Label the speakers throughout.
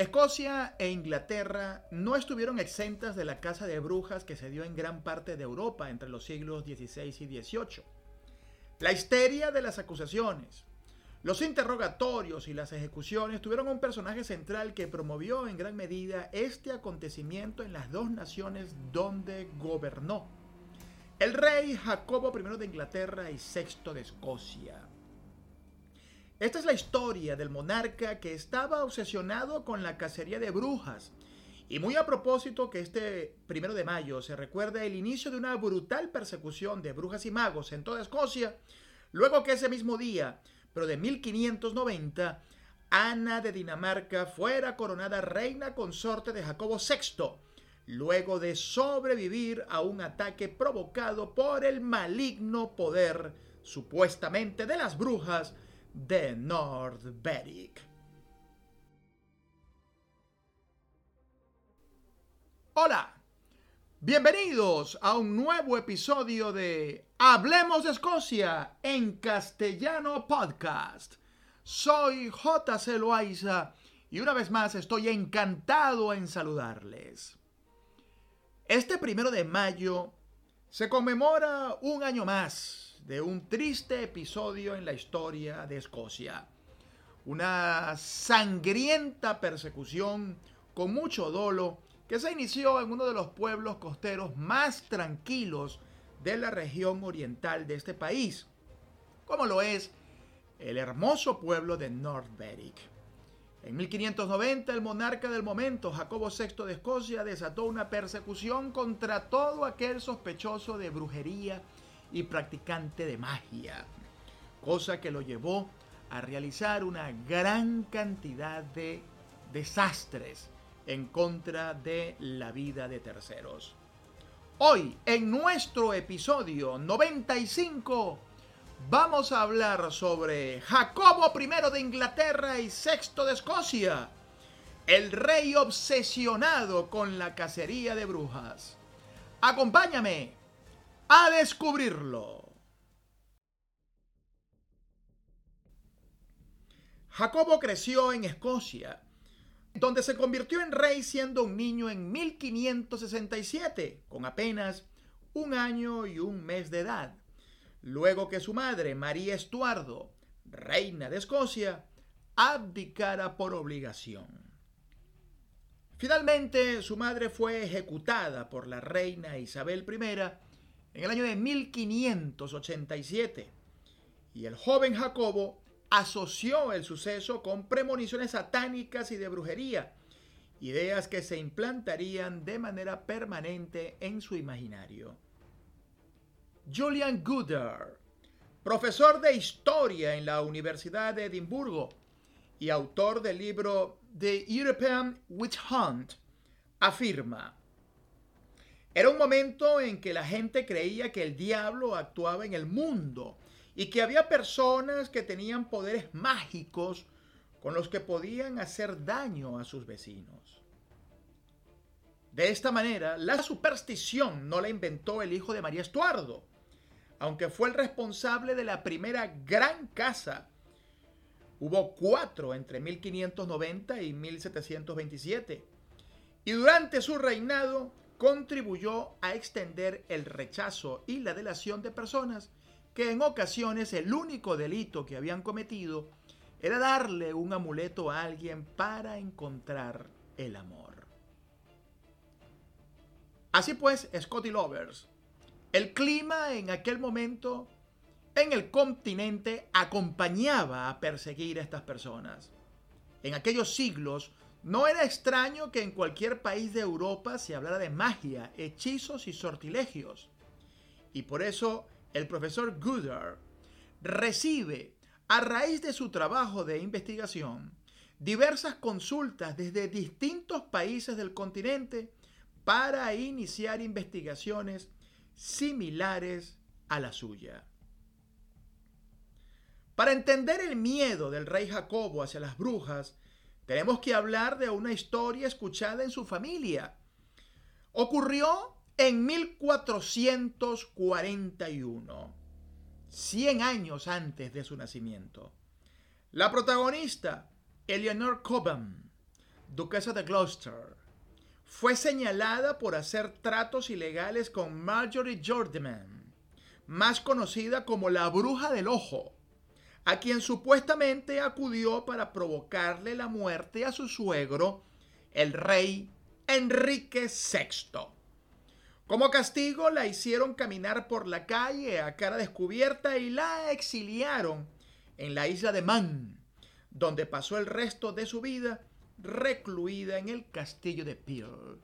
Speaker 1: Escocia e Inglaterra no estuvieron exentas de la caza de brujas que se dio en gran parte de Europa entre los siglos XVI y XVIII. La histeria de las acusaciones, los interrogatorios y las ejecuciones tuvieron un personaje central que promovió en gran medida este acontecimiento en las dos naciones donde gobernó. El rey Jacobo I de Inglaterra y VI de Escocia. Esta es la historia del monarca que estaba obsesionado con la cacería de brujas. Y muy a propósito que este primero de mayo se recuerda el inicio de una brutal persecución de brujas y magos en toda Escocia, luego que ese mismo día pero de 1590, Ana de Dinamarca fuera coronada reina consorte de Jacobo VI, luego de sobrevivir a un ataque provocado por el maligno poder, supuestamente de las brujas, de Nordberg. Hola, bienvenidos a un nuevo episodio de Hablemos de Escocia en castellano podcast. Soy J.C. Loaiza y una vez más estoy encantado en saludarles. Este primero de mayo se conmemora un año más de un triste episodio en la historia de Escocia. Una sangrienta persecución con mucho dolo que se inició en uno de los pueblos costeros más tranquilos de la región oriental de este país, como lo es el hermoso pueblo de Berwick. En 1590 el monarca del momento, Jacobo VI de Escocia, desató una persecución contra todo aquel sospechoso de brujería y practicante de magia, cosa que lo llevó a realizar una gran cantidad de desastres en contra de la vida de terceros. Hoy, en nuestro episodio 95, vamos a hablar sobre Jacobo I de Inglaterra y VI de Escocia, el rey obsesionado con la cacería de brujas. Acompáñame a descubrirlo. Jacobo creció en Escocia donde se convirtió en rey siendo un niño en 1567, con apenas un año y un mes de edad, luego que su madre, María Estuardo, reina de Escocia, abdicara por obligación. Finalmente, su madre fue ejecutada por la reina Isabel I en el año de 1587, y el joven Jacobo asoció el suceso con premoniciones satánicas y de brujería, ideas que se implantarían de manera permanente en su imaginario. Julian Goodar, profesor de historia en la Universidad de Edimburgo y autor del libro The European Witch Hunt, afirma, era un momento en que la gente creía que el diablo actuaba en el mundo y que había personas que tenían poderes mágicos con los que podían hacer daño a sus vecinos. De esta manera, la superstición no la inventó el hijo de María Estuardo, aunque fue el responsable de la primera gran casa. Hubo cuatro entre 1590 y 1727, y durante su reinado contribuyó a extender el rechazo y la delación de personas que en ocasiones el único delito que habían cometido era darle un amuleto a alguien para encontrar el amor. Así pues, Scotty Lovers, el clima en aquel momento en el continente acompañaba a perseguir a estas personas. En aquellos siglos no era extraño que en cualquier país de Europa se hablara de magia, hechizos y sortilegios. Y por eso el profesor Goodar recibe, a raíz de su trabajo de investigación, diversas consultas desde distintos países del continente para iniciar investigaciones similares a la suya. Para entender el miedo del rey Jacobo hacia las brujas, tenemos que hablar de una historia escuchada en su familia. Ocurrió en 1441, 100 años antes de su nacimiento. La protagonista, Eleanor Cobham, duquesa de Gloucester, fue señalada por hacer tratos ilegales con Marjorie Jordan, más conocida como la bruja del ojo, a quien supuestamente acudió para provocarle la muerte a su suegro, el rey Enrique VI. Como castigo la hicieron caminar por la calle a cara descubierta y la exiliaron en la isla de Man, donde pasó el resto de su vida recluida en el castillo de Peel.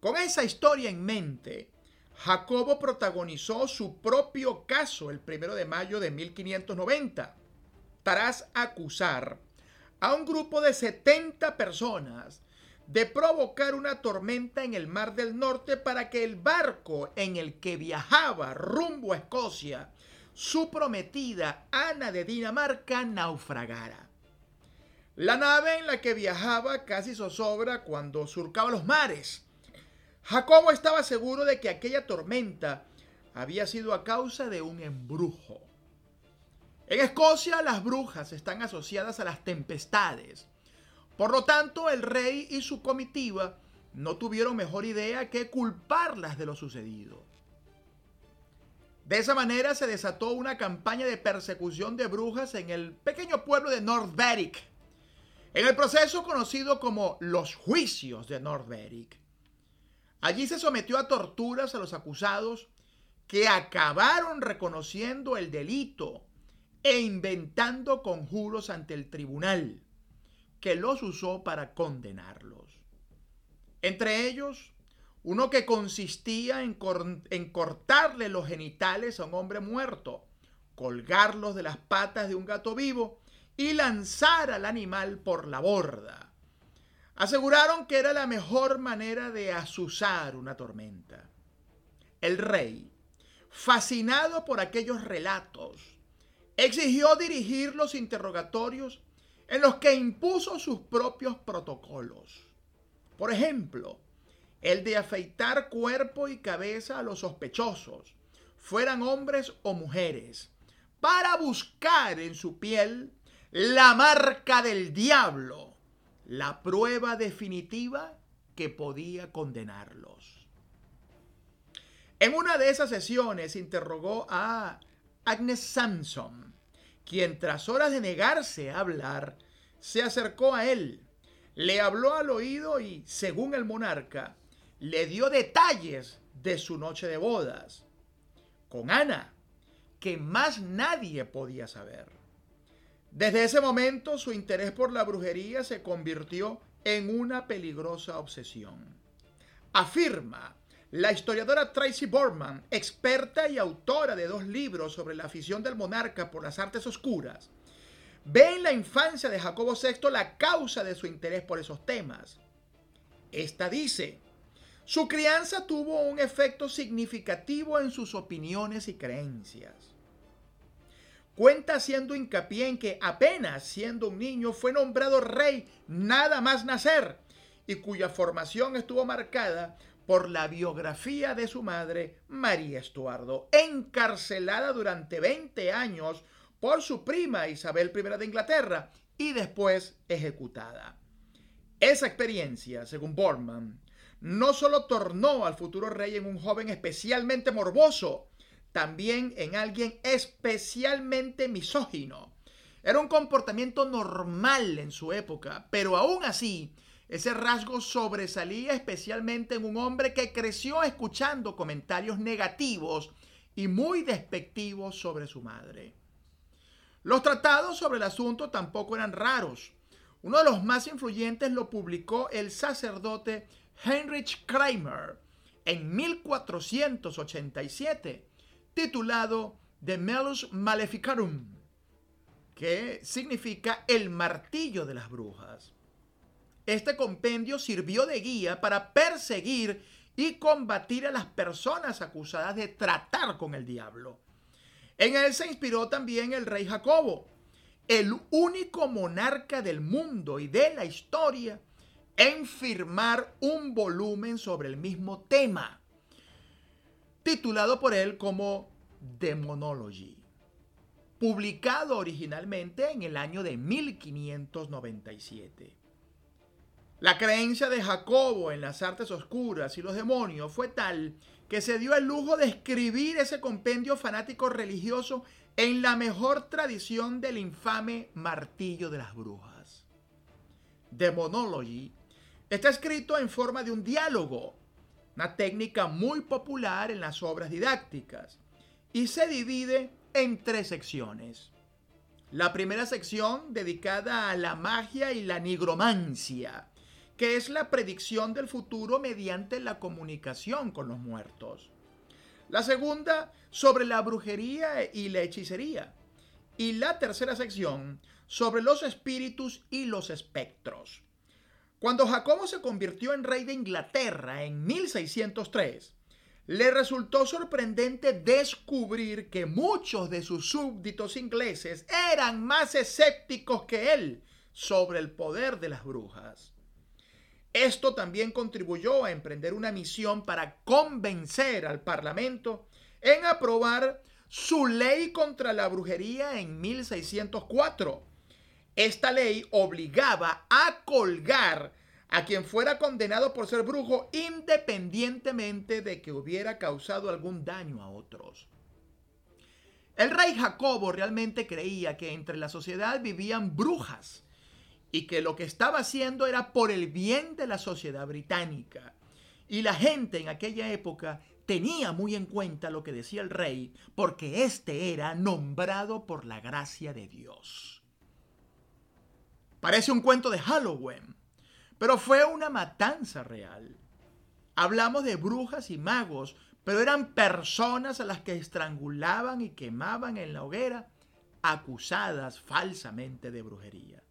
Speaker 1: Con esa historia en mente, Jacobo protagonizó su propio caso el primero de mayo de 1590, tras acusar a un grupo de 70 personas de provocar una tormenta en el Mar del Norte para que el barco en el que viajaba rumbo a Escocia, su prometida Ana de Dinamarca, naufragara. La nave en la que viajaba casi zozobra cuando surcaba los mares. Jacobo estaba seguro de que aquella tormenta había sido a causa de un embrujo. En Escocia las brujas están asociadas a las tempestades. Por lo tanto, el rey y su comitiva no tuvieron mejor idea que culparlas de lo sucedido. De esa manera se desató una campaña de persecución de brujas en el pequeño pueblo de North Berwick, en el proceso conocido como los juicios de Berwick, allí se sometió a torturas a los acusados que acabaron reconociendo el delito e inventando conjuros ante el tribunal que los usó para condenarlos. Entre ellos, uno que consistía en, cortarle los genitales a un hombre muerto, colgarlos de las patas de un gato vivo y lanzar al animal por la borda. Aseguraron que era la mejor manera de azuzar una tormenta. El rey, fascinado por aquellos relatos, exigió dirigir los interrogatorios en los que impuso sus propios protocolos. Por ejemplo, el de afeitar cuerpo y cabeza a los sospechosos, fueran hombres o mujeres, para buscar en su piel la marca del diablo, la prueba definitiva que podía condenarlos. En una de esas sesiones interrogó a Agnes Sampson, quien tras horas de negarse a hablar, se acercó a él, le habló al oído y, según el monarca, le dio detalles de su noche de bodas con Ana, que más nadie podía saber. Desde ese momento su interés por la brujería se convirtió en una peligrosa obsesión. Afirma la historiadora Tracy Borman, experta y autora de dos libros sobre la afición del monarca por las artes oscuras, ve en la infancia de Jacobo VI la causa de su interés por esos temas. Esta dice, su crianza tuvo un efecto significativo en sus opiniones y creencias cuenta haciendo hincapié en que apenas siendo un niño fue nombrado rey nada más nacer y cuya formación estuvo marcada por la biografía de su madre, María Estuardo, encarcelada durante 20 años por su prima Isabel I de Inglaterra y después ejecutada. Esa experiencia, según Borman, no solo tornó al futuro rey en un joven especialmente morboso, también en alguien especialmente misógino. Era un comportamiento normal en su época, pero aún así, ese rasgo sobresalía especialmente en un hombre que creció escuchando comentarios negativos y muy despectivos sobre su madre. Los tratados sobre el asunto tampoco eran raros. Uno de los más influyentes lo publicó el sacerdote Heinrich Kramer en 1487 titulado De Melus Maleficarum, que significa el martillo de las brujas. Este compendio sirvió de guía para perseguir y combatir a las personas acusadas de tratar con el diablo. En él se inspiró también el rey Jacobo, el único monarca del mundo y de la historia en firmar un volumen sobre el mismo tema titulado por él como Demonology, publicado originalmente en el año de 1597. La creencia de Jacobo en las artes oscuras y los demonios fue tal que se dio el lujo de escribir ese compendio fanático religioso en la mejor tradición del infame martillo de las brujas. Demonology está escrito en forma de un diálogo, una técnica muy popular en las obras didácticas, y se divide en tres secciones. La primera sección dedicada a la magia y la nigromancia, que es la predicción del futuro mediante la comunicación con los muertos. La segunda, sobre la brujería y la hechicería. Y la tercera sección, sobre los espíritus y los espectros. Cuando Jacobo se convirtió en rey de Inglaterra en 1603, le resultó sorprendente descubrir que muchos de sus súbditos ingleses eran más escépticos que él sobre el poder de las brujas. Esto también contribuyó a emprender una misión para convencer al Parlamento en aprobar su ley contra la brujería en 1604. Esta ley obligaba a colgar a quien fuera condenado por ser brujo independientemente de que hubiera causado algún daño a otros. El rey Jacobo realmente creía que entre la sociedad vivían brujas y que lo que estaba haciendo era por el bien de la sociedad británica. Y la gente en aquella época tenía muy en cuenta lo que decía el rey, porque éste era nombrado por la gracia de Dios. Parece un cuento de Halloween, pero fue una matanza real. Hablamos de brujas y magos, pero eran personas a las que estrangulaban y quemaban en la hoguera, acusadas falsamente de brujería.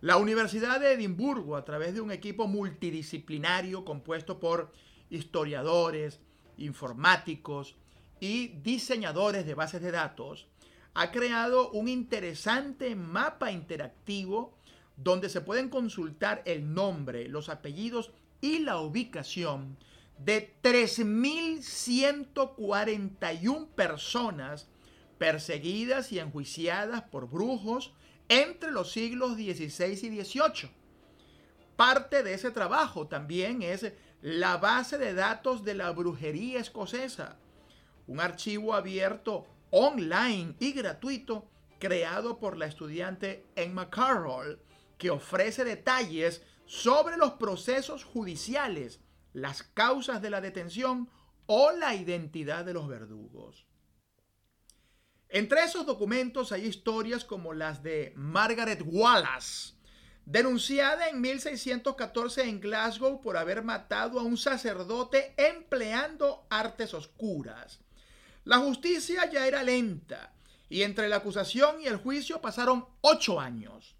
Speaker 1: La Universidad de Edimburgo, a través de un equipo multidisciplinario compuesto por historiadores, informáticos y diseñadores de bases de datos, ha creado un interesante mapa interactivo donde se pueden consultar el nombre, los apellidos y la ubicación de 3.141 personas perseguidas y enjuiciadas por brujos, entre los siglos XVI y XVIII. Parte de ese trabajo también es la base de datos de la brujería escocesa, un archivo abierto online y gratuito creado por la estudiante Emma Carroll, que ofrece detalles sobre los procesos judiciales, las causas de la detención o la identidad de los verdugos. Entre esos documentos hay historias como las de Margaret Wallace, denunciada en 1614 en Glasgow por haber matado a un sacerdote empleando artes oscuras. La justicia ya era lenta y entre la acusación y el juicio pasaron ocho años.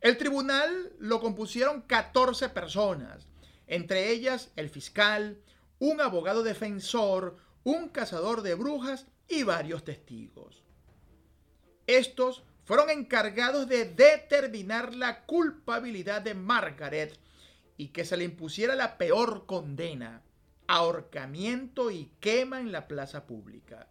Speaker 1: El tribunal lo compusieron 14 personas, entre ellas el fiscal, un abogado defensor, un cazador de brujas y varios testigos. Estos fueron encargados de determinar la culpabilidad de Margaret y que se le impusiera la peor condena, ahorcamiento y quema en la plaza pública.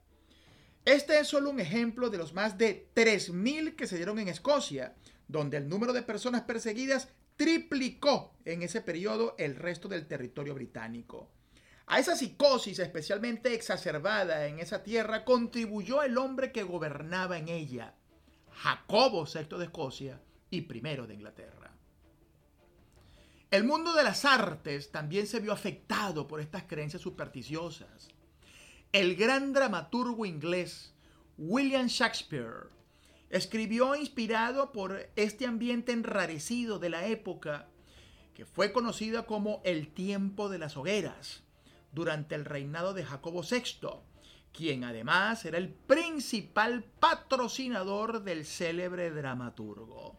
Speaker 1: Este es solo un ejemplo de los más de 3.000 que se dieron en Escocia, donde el número de personas perseguidas triplicó en ese periodo el resto del territorio británico. A esa psicosis especialmente exacerbada en esa tierra contribuyó el hombre que gobernaba en ella, Jacobo VI de Escocia y I de Inglaterra. El mundo de las artes también se vio afectado por estas creencias supersticiosas. El gran dramaturgo inglés William Shakespeare escribió inspirado por este ambiente enrarecido de la época que fue conocida como el tiempo de las hogueras durante el reinado de Jacobo VI, quien además era el principal patrocinador del célebre dramaturgo.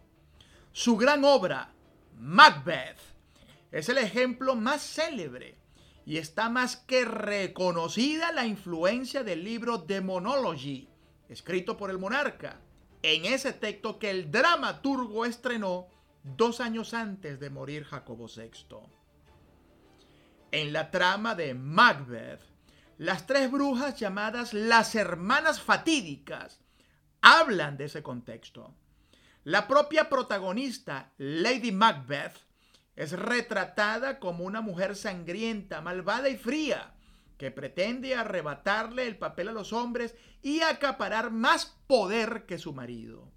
Speaker 1: Su gran obra, Macbeth, es el ejemplo más célebre y está más que reconocida la influencia del libro Demonology, escrito por el monarca, en ese texto que el dramaturgo estrenó dos años antes de morir Jacobo VI. En la trama de Macbeth, las tres brujas llamadas las hermanas fatídicas hablan de ese contexto. La propia protagonista, Lady Macbeth, es retratada como una mujer sangrienta, malvada y fría, que pretende arrebatarle el papel a los hombres y acaparar más poder que su marido.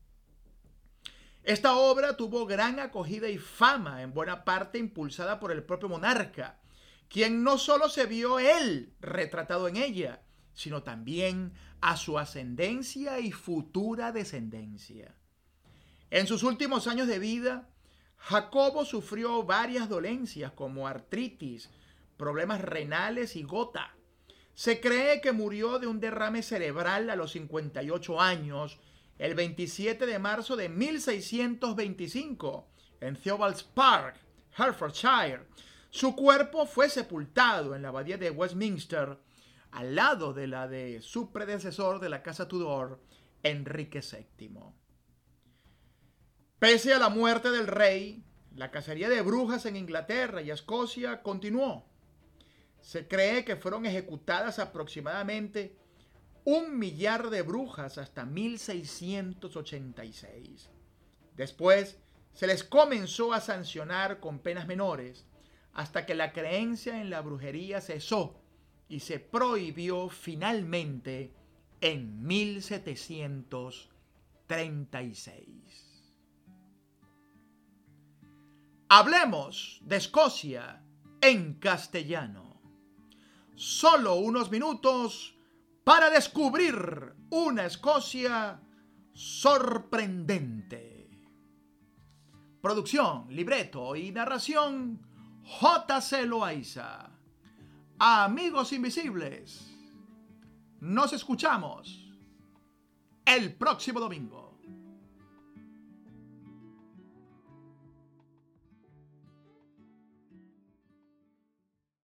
Speaker 1: Esta obra tuvo gran acogida y fama, en buena parte impulsada por el propio monarca, quien no solo se vio él retratado en ella, sino también a su ascendencia y futura descendencia. En sus últimos años de vida, Jacobo sufrió varias dolencias como artritis, problemas renales y gota. Se cree que murió de un derrame cerebral a los 58 años, el 27 de marzo de 1625, en Theobalds Park, Hertfordshire. Su cuerpo fue sepultado en la abadía de Westminster, al lado de la de su predecesor de la casa Tudor, Enrique VII. Pese a la muerte del rey, la cacería de brujas en Inglaterra y Escocia continuó. Se cree que fueron ejecutadas aproximadamente un millar de brujas hasta 1686. Después se les comenzó a sancionar con penas menores hasta que la creencia en la brujería cesó y se prohibió finalmente en 1736. Hablemos de Escocia en castellano. Solo unos minutos para descubrir una Escocia sorprendente. Producción, libreto y narración J.C. Loaiza. Amigos invisibles, nos escuchamos el próximo domingo.